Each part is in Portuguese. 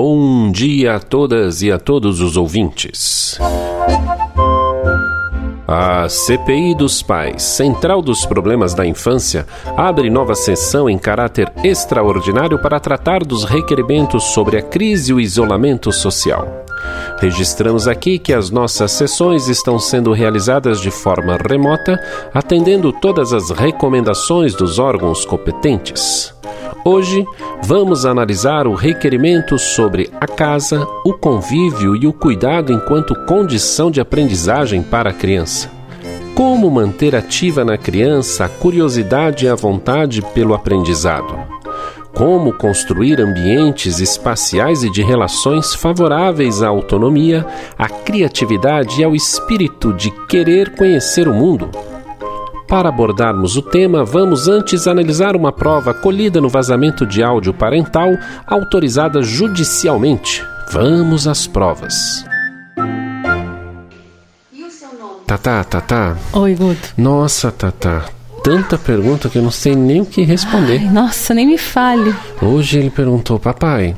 Bom dia a todas e a todos os ouvintes. A CPI dos Pais, Central dos Problemas da Infância, abre nova sessão em caráter extraordinário para tratar dos requerimentos sobre a crise e o isolamento social. Registramos aqui que as nossas sessões estão sendo realizadas de forma remota, atendendo todas as recomendações dos órgãos competentes. Hoje vamos analisar o requerimento sobre a casa, o convívio e o cuidado enquanto condição de aprendizagem para a criança. Como manter ativa na criança a curiosidade e a vontade pelo aprendizado? Como construir ambientes espaciais e de relações favoráveis à autonomia, à criatividade e ao espírito de querer conhecer o mundo? Para abordarmos o tema, vamos antes analisar uma prova colhida no vazamento de áudio parental autorizada judicialmente. Vamos às provas. Tatá, Tatá. Oi, Guto. Nossa, Tatá, tanta pergunta que eu não sei nem o que responder. Ai, nossa, nem me fale. Hoje ele perguntou, papai,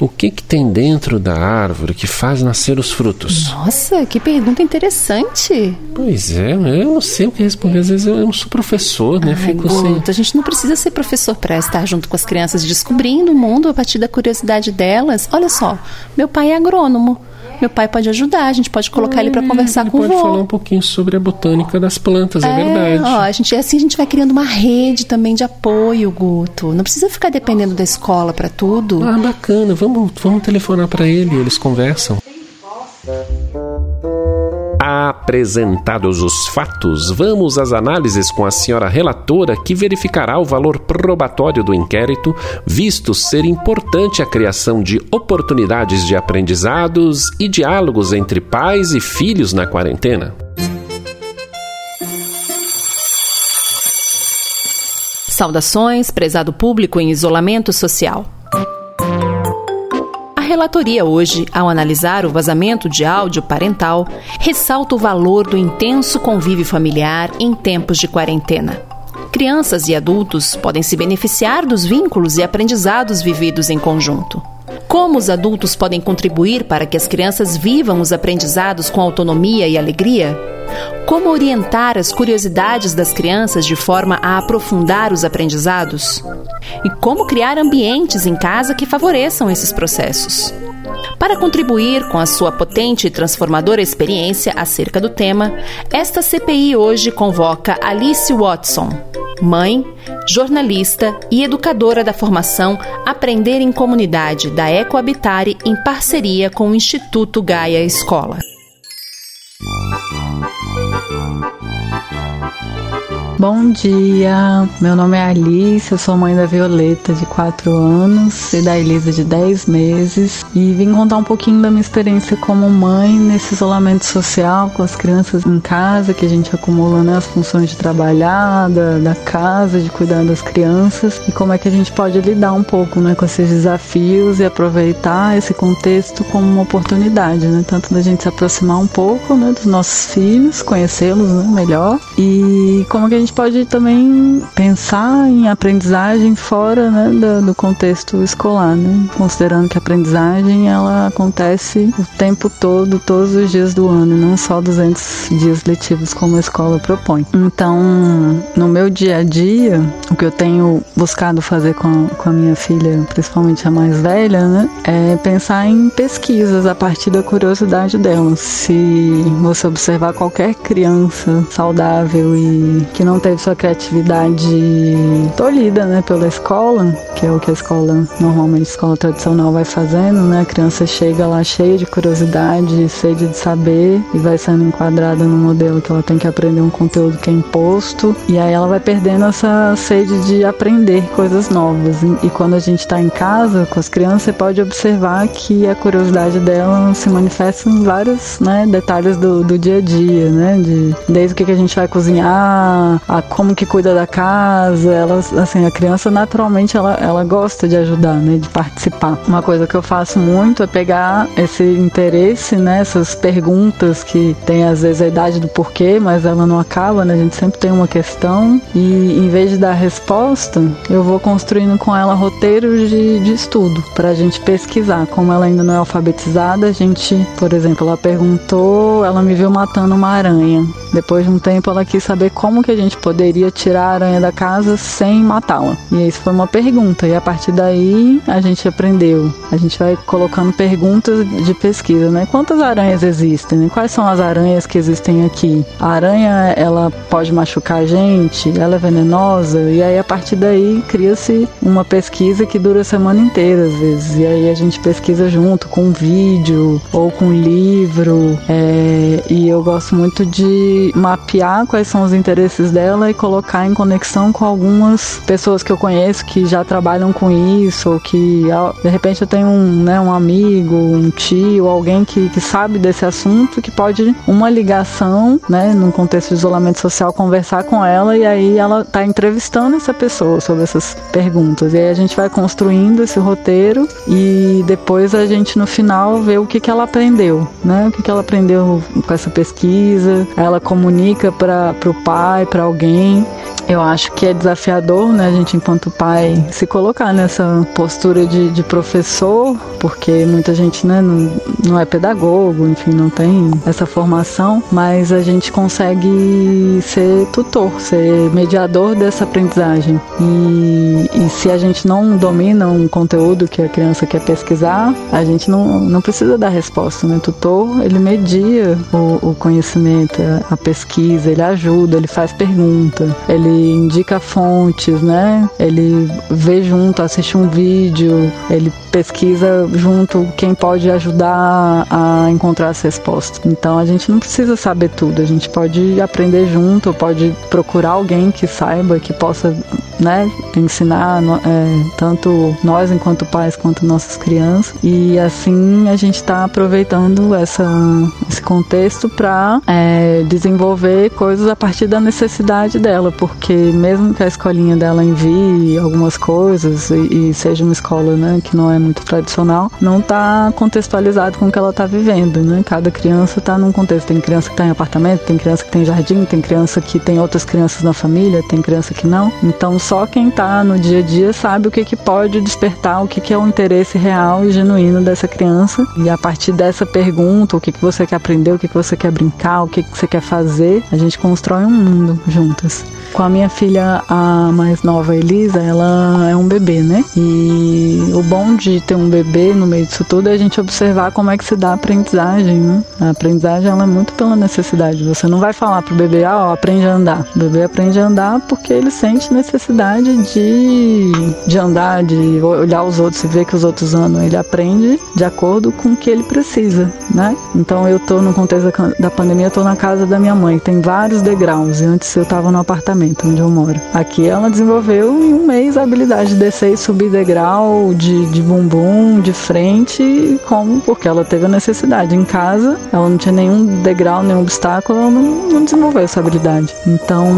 o que que tem dentro da árvore que faz nascer os frutos? Nossa, que pergunta interessante. Pois é, eu não sei o que responder. Às vezes eu não sou professor, né? Ai, Fico sem. a gente não precisa ser professor para estar junto com as crianças descobrindo o mundo a partir da curiosidade delas. Olha só, meu pai é agrônomo. Meu pai pode ajudar, a gente pode colocar ele para conversar Ele com o pode vô. falar um pouquinho sobre a botânica das plantas, é, verdade. Ó, a gente, assim a gente vai criando uma rede também de apoio, Guto. Não precisa ficar dependendo da escola para tudo. Ah, bacana. Vamos, vamos telefonar para ele, eles conversam. Apresentados os fatos, vamos às análises com a senhora relatora que verificará o valor probatório do inquérito, visto ser importante a criação de oportunidades de aprendizados e diálogos entre pais e filhos na quarentena. Saudações, prezado público em isolamento social. A relatoria hoje, ao analisar o vazamento de áudio parental, ressalta o valor do intenso convívio familiar em tempos de quarentena. Crianças e adultos podem se beneficiar dos vínculos e aprendizados vividos em conjunto. Como os adultos podem contribuir para que as crianças vivam os aprendizados com autonomia e alegria? Como orientar as curiosidades das crianças de forma a aprofundar os aprendizados? E como criar ambientes em casa que favoreçam esses processos? Para contribuir com a sua potente e transformadora experiência acerca do tema, esta CPI hoje convoca Alice Watson, mãe, jornalista e educadora da formação Aprender em Comunidade da Ecohabitare em parceria com o Instituto Gaia Escola. Bom dia, meu nome é Alice, eu sou mãe da Violeta de 4 anos e da Elisa de 10 meses. E vim contar um pouquinho da minha experiência como mãe nesse isolamento social com as crianças em casa, que a gente acumula né, as funções de trabalhar, da, da casa, de cuidar das crianças e como é que a gente pode lidar um pouco né, com esses desafios e aproveitar esse contexto como uma oportunidade, né, tanto da gente se aproximar um pouco né, dos nossos filhos, conhecê-los né, melhor. E como que a gente pode também pensar em aprendizagem fora né, do, do contexto escolar, né? considerando que a aprendizagem ela acontece o tempo todo, todos os dias do ano, não só 200 dias letivos como a escola propõe. Então, no meu dia a dia, o que eu tenho buscado fazer com a, com a minha filha, principalmente a mais velha, né, é pensar em pesquisas a partir da curiosidade dela. Se você observar qualquer criança saudável e que não teve sua criatividade tolhida, né, pela escola, que é o que a escola, normalmente a escola tradicional vai fazendo, né, a criança chega lá cheia de curiosidade, sede de saber e vai sendo enquadrada no modelo que ela tem que aprender um conteúdo que é imposto e aí ela vai perdendo essa sede de aprender coisas novas. E, quando a gente está em casa com as crianças, você pode observar que a curiosidade dela se manifesta em vários né, detalhes do, do dia a dia, né, de, desde o que a gente vai cozinhar, a como que cuida da casa. Ela, assim, a criança naturalmente ela, ela gosta de ajudar, né, de participar. Uma coisa que eu faço muito é pegar esse interesse, né, essas perguntas que tem às vezes a idade do porquê, mas ela não acaba, né? A gente sempre tem uma questão e em vez de dar resposta, eu vou construindo com ela roteiros de, de estudo para a gente pesquisar. Como ela ainda não é alfabetizada, a gente, por exemplo, ela perguntou, ela me viu matando uma aranha. Depois de um tempo, ela quis saber como que a gente poderia tirar a aranha da casa sem matá-la. E isso foi uma pergunta. E a partir daí, a gente aprendeu. A gente vai colocando perguntas de pesquisa, né? Quantas aranhas existem? Quais são as aranhas que existem aqui? A aranha, ela pode machucar a gente? Ela é venenosa? E aí, a partir daí, cria-se uma pesquisa que dura a semana inteira, às vezes. E aí, a gente pesquisa junto com um vídeo ou com um livro. É... E eu gosto muito de mapear quais são os interesses dela e colocar em conexão com algumas pessoas que eu conheço que já trabalham com isso, ou que de repente eu tenho um, né, um amigo, um tio, alguém que, que sabe desse assunto, que pode uma ligação, né, num contexto de isolamento social, conversar com ela e aí ela tá entrevistando essa pessoa sobre essas perguntas. E aí a gente vai construindo esse roteiro e depois a gente no final vê o que, que ela aprendeu, né? O que, que ela aprendeu com essa pesquisa. Ela comunica para o pai, para alguém. Eu acho que é desafiador, né, a gente enquanto pai se colocar nessa postura de, de professor, porque muita gente, né, não, não é pedagogo, enfim, não tem essa formação, mas a gente consegue ser tutor, ser mediador dessa aprendizagem. E, e se a gente não domina um conteúdo que a criança quer pesquisar, a gente não, não precisa dar resposta, né? O tutor, ele media o, o conhecimento, a pesquisa, ele ajuda, ele faz pergunta, ele indica fontes, né? Ele vê junto, assiste um vídeo, ele pesquisa junto quem pode ajudar a encontrar as respostas. Então a gente não precisa saber tudo, a gente pode aprender junto, pode procurar alguém que saiba, que possa né, ensinar é, tanto nós enquanto pais quanto nossas crianças e assim a gente está aproveitando essa, esse contexto para é, desenvolver coisas a partir da necessidade dela, porque mesmo que a escolinha dela envie algumas coisas e, e seja uma escola né, que não é muito tradicional, não está contextualizado com o que ela está vivendo, né? Cada criança está num contexto. Tem criança que está em apartamento, tem criança que tem jardim, tem criança que tem outras crianças na família, tem criança que não. Então só quem está no dia a dia sabe o que, que pode despertar, o que, que é o interesse real e genuíno dessa criança. E a partir dessa pergunta, o que, que você quer aprender, o que, que você quer brincar, o que, que você quer fazer, a gente constrói um mundo juntas. Com a minha filha, a mais nova, Elisa, ela é um bebê, né? E o bom de ter um bebê no meio disso tudo é a gente observar como é que se dá a aprendizagem, né? A aprendizagem, ela é muito pela necessidade. Você não vai falar pro bebê, ah, ó, aprende a andar. O bebê aprende a andar porque ele sente necessidade de, de andar, de olhar os outros e ver que os outros andam. Ele aprende de acordo com o que ele precisa, né? Então eu tô no contexto da pandemia, eu tô na casa da minha mãe, tem vários degraus. E antes eu tava no apartamento onde eu moro. Aqui ela desenvolveu em um mês a habilidade de descer e subir degrau, de, de bumbum, de frente, como porque ela teve a necessidade. Em casa, ela não tinha nenhum degrau, nenhum obstáculo, ela não, não desenvolveu essa habilidade. Então,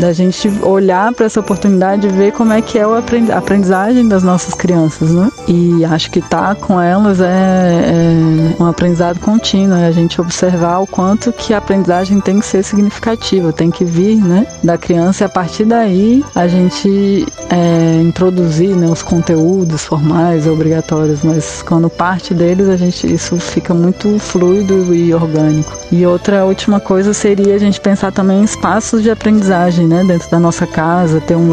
da gente olhar para essa oportunidade e ver como é que é a aprendizagem das nossas crianças, né? E acho que estar tá com elas é, é um aprendizado contínuo, é a gente observar o quanto que a aprendizagem tem que ser significativa, tem que vir, né, da criança e a partir daí a gente é, introduzir né, os conteúdos formais obrigatórios, mas quando parte deles a gente isso fica muito fluido e orgânico. E outra última coisa seria a gente pensar também em espaços de aprendizagem, né, dentro da nossa casa, ter um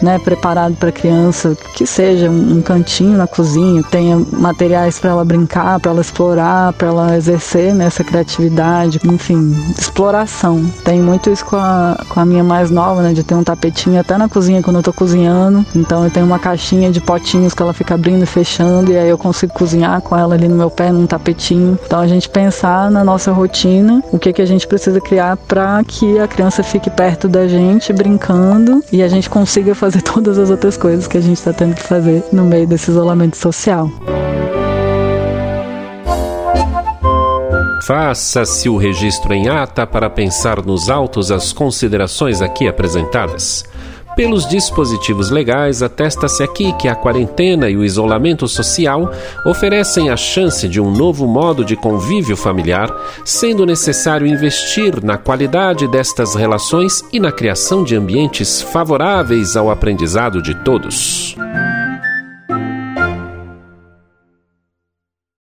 né, preparado para criança, que seja um cantinho na cozinha, tenha materiais para ela brincar, para ela explorar, para ela exercer nessa né, criatividade, enfim, exploração. Tem muito isso com a, com a minha mais nova, né? De ter um tapetinho até na cozinha quando eu tô cozinhando. Então eu tenho uma caixinha de potinhos que ela fica abrindo e fechando e aí eu consigo cozinhar com ela ali no meu pé num tapetinho. Então a gente pensar na nossa rotina, o que que a gente precisa criar para que a criança fique perto da gente brincando e a gente consiga fazer todas as outras coisas que a gente está tendo que fazer no meio desse isolamento social. Faça-se o registro em ata para pensar nos autos as considerações aqui apresentadas. Pelos dispositivos legais, atesta-se aqui que a quarentena e o isolamento social oferecem a chance de um novo modo de convívio familiar, sendo necessário investir na qualidade destas relações e na criação de ambientes favoráveis ao aprendizado de todos.